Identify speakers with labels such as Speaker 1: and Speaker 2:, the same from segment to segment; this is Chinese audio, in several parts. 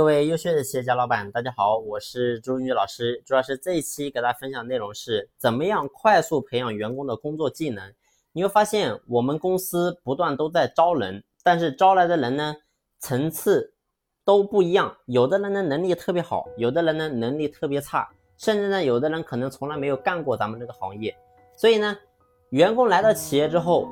Speaker 1: 各位优秀的企业家老板，大家好，我是朱云宇老师。朱老师这一期给大家分享的内容是怎么样快速培养员工的工作技能。你会发现，我们公司不断都在招人，但是招来的人呢，层次都不一样。有的人呢能力特别好，有的人呢能力特别差，甚至呢有的人可能从来没有干过咱们这个行业。所以呢，员工来到企业之后，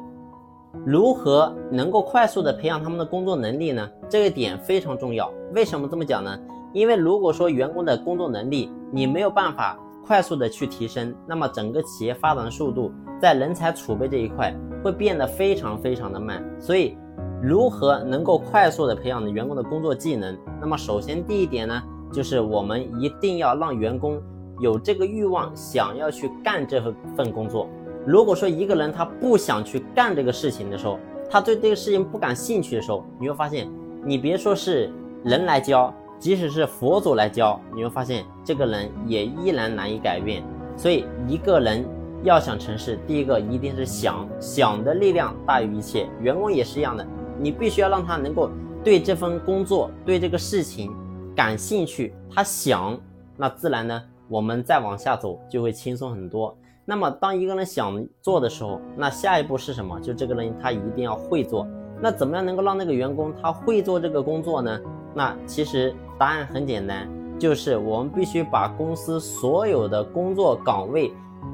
Speaker 1: 如何能够快速的培养他们的工作能力呢？这个点非常重要。为什么这么讲呢？因为如果说员工的工作能力你没有办法快速的去提升，那么整个企业发展的速度在人才储备这一块会变得非常非常的慢。所以，如何能够快速的培养员工的工作技能？那么首先第一点呢，就是我们一定要让员工有这个欲望，想要去干这份工作。如果说一个人他不想去干这个事情的时候，他对这个事情不感兴趣的时候，你会发现，你别说是人来教，即使是佛祖来教，你会发现这个人也依然难以改变。所以一个人要想成事，第一个一定是想，想的力量大于一切。员工也是一样的，你必须要让他能够对这份工作、对这个事情感兴趣，他想，那自然呢，我们再往下走就会轻松很多。那么，当一个人想做的时候，那下一步是什么？就这个人他一定要会做。那怎么样能够让那个员工他会做这个工作呢？那其实答案很简单，就是我们必须把公司所有的工作岗位、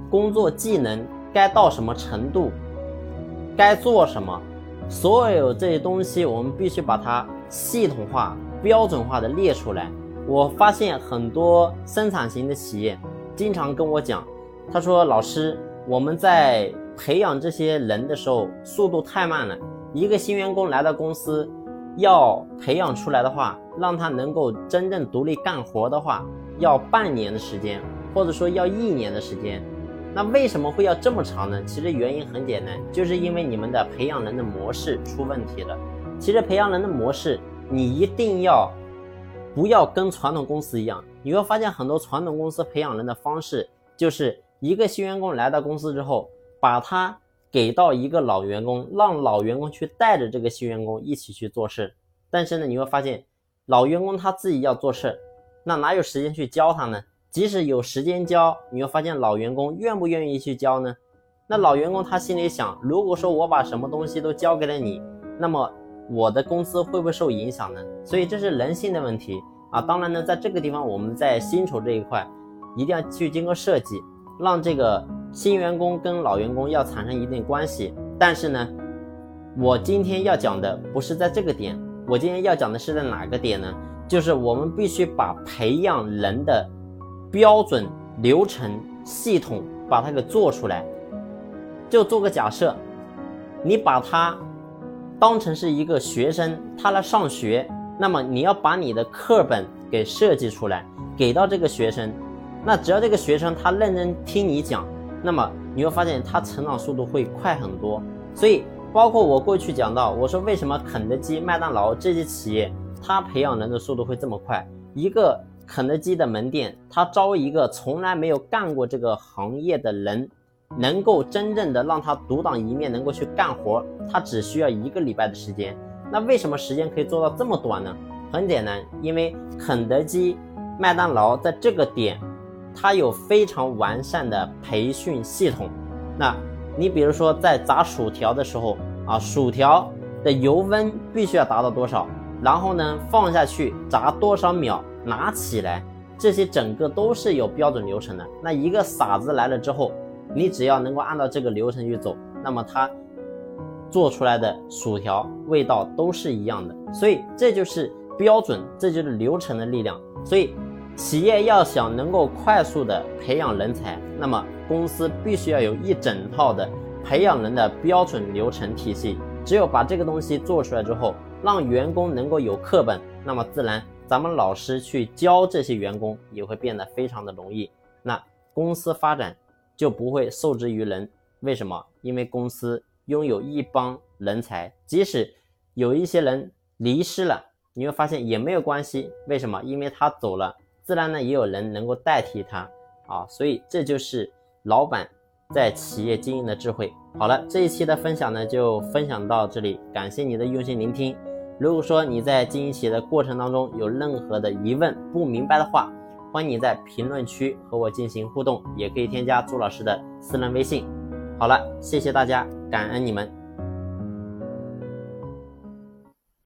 Speaker 1: 工作技能该到什么程度，该做什么，所有这些东西我们必须把它系统化、标准化的列出来。我发现很多生产型的企业经常跟我讲。他说：“老师，我们在培养这些人的时候，速度太慢了。一个新员工来到公司，要培养出来的话，让他能够真正独立干活的话，要半年的时间，或者说要一年的时间。那为什么会要这么长呢？其实原因很简单，就是因为你们的培养人的模式出问题了。其实培养人的模式，你一定要不要跟传统公司一样。你会发现很多传统公司培养人的方式就是。”一个新员工来到公司之后，把他给到一个老员工，让老员工去带着这个新员工一起去做事。但是呢，你会发现，老员工他自己要做事，那哪有时间去教他呢？即使有时间教，你会发现老员工愿不愿意去教呢？那老员工他心里想，如果说我把什么东西都交给了你，那么我的公司会不会受影响呢？所以这是人性的问题啊。当然呢，在这个地方，我们在薪酬这一块，一定要去经过设计。让这个新员工跟老员工要产生一定关系，但是呢，我今天要讲的不是在这个点，我今天要讲的是在哪个点呢？就是我们必须把培养人的标准、流程、系统把它给做出来。就做个假设，你把他当成是一个学生，他来上学，那么你要把你的课本给设计出来，给到这个学生。那只要这个学生他认真听你讲，那么你会发现他成长速度会快很多。所以，包括我过去讲到，我说为什么肯德基、麦当劳这些企业，它培养人的速度会这么快？一个肯德基的门店，他招一个从来没有干过这个行业的人，能够真正的让他独当一面，能够去干活，他只需要一个礼拜的时间。那为什么时间可以做到这么短呢？很简单，因为肯德基、麦当劳在这个点。它有非常完善的培训系统。那你比如说在炸薯条的时候啊，薯条的油温必须要达到多少？然后呢，放下去炸多少秒，拿起来，这些整个都是有标准流程的。那一个傻子来了之后，你只要能够按照这个流程去走，那么他做出来的薯条味道都是一样的。所以这就是标准，这就是流程的力量。所以。企业要想能够快速的培养人才，那么公司必须要有一整套的培养人的标准流程体系。只有把这个东西做出来之后，让员工能够有课本，那么自然咱们老师去教这些员工也会变得非常的容易。那公司发展就不会受制于人。为什么？因为公司拥有一帮人才，即使有一些人离世了，你会发现也没有关系。为什么？因为他走了。自然呢，也有人能够代替他啊，所以这就是老板在企业经营的智慧。好了，这一期的分享呢就分享到这里，感谢你的用心聆听。如果说你在经营企业的过程当中有任何的疑问、不明白的话，欢迎你在评论区和我进行互动，也可以添加朱老师的私人微信。好了，谢谢大家，感恩你们。